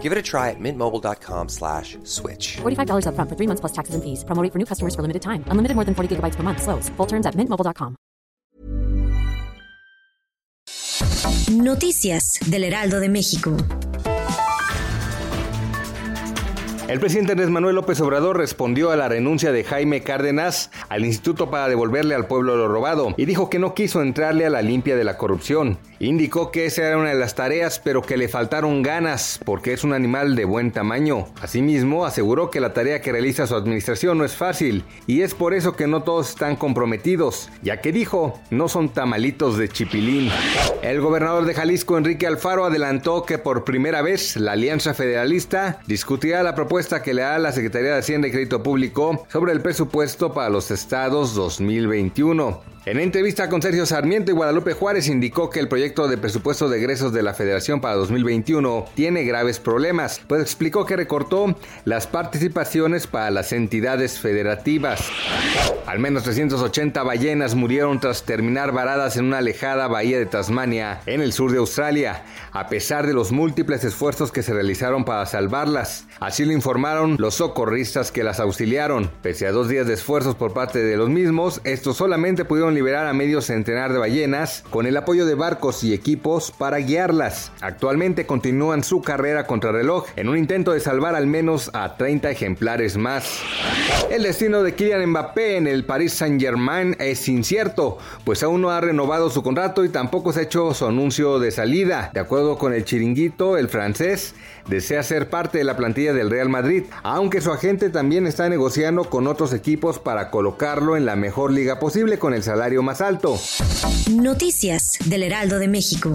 Give it a try at mintmobile.com slash switch. $45 upfront for three months plus taxes and fees. Promo rate for new customers for limited time. Unlimited more than 40 gigabytes per month. Slows. Full terms at mintmobile.com. Noticias del Heraldo de México. El presidente Andrés Manuel López Obrador respondió a la renuncia de Jaime Cárdenas al instituto para devolverle al pueblo lo robado y dijo que no quiso entrarle a la limpia de la corrupción. Indicó que esa era una de las tareas, pero que le faltaron ganas porque es un animal de buen tamaño. Asimismo, aseguró que la tarea que realiza su administración no es fácil y es por eso que no todos están comprometidos, ya que dijo, no son tamalitos de chipilín. El gobernador de Jalisco, Enrique Alfaro, adelantó que por primera vez la Alianza Federalista discutirá la propuesta que le da la Secretaría de Hacienda y Crédito Público sobre el presupuesto para los estados 2021. En entrevista con Sergio Sarmiento y Guadalupe Juárez indicó que el proyecto de presupuesto de egresos de la Federación para 2021 tiene graves problemas, pues explicó que recortó las participaciones para las entidades federativas. Al menos 380 ballenas murieron tras terminar varadas en una alejada bahía de Tasmania, en el sur de Australia, a pesar de los múltiples esfuerzos que se realizaron para salvarlas. Así lo informaron los socorristas que las auxiliaron. Pese a dos días de esfuerzos por parte de los mismos, estos solamente pudieron liberar a medio centenar de ballenas con el apoyo de barcos y equipos para guiarlas. Actualmente continúan su carrera contra reloj en un intento de salvar al menos a 30 ejemplares más. El destino de Kylian Mbappé en el Paris Saint-Germain es incierto, pues aún no ha renovado su contrato y tampoco se ha hecho su anuncio de salida. De acuerdo con el chiringuito, el francés desea ser parte de la plantilla del Real Madrid, aunque su agente también está negociando con otros equipos para colocarlo en la mejor liga posible con el salario más alto. Noticias del Heraldo de México.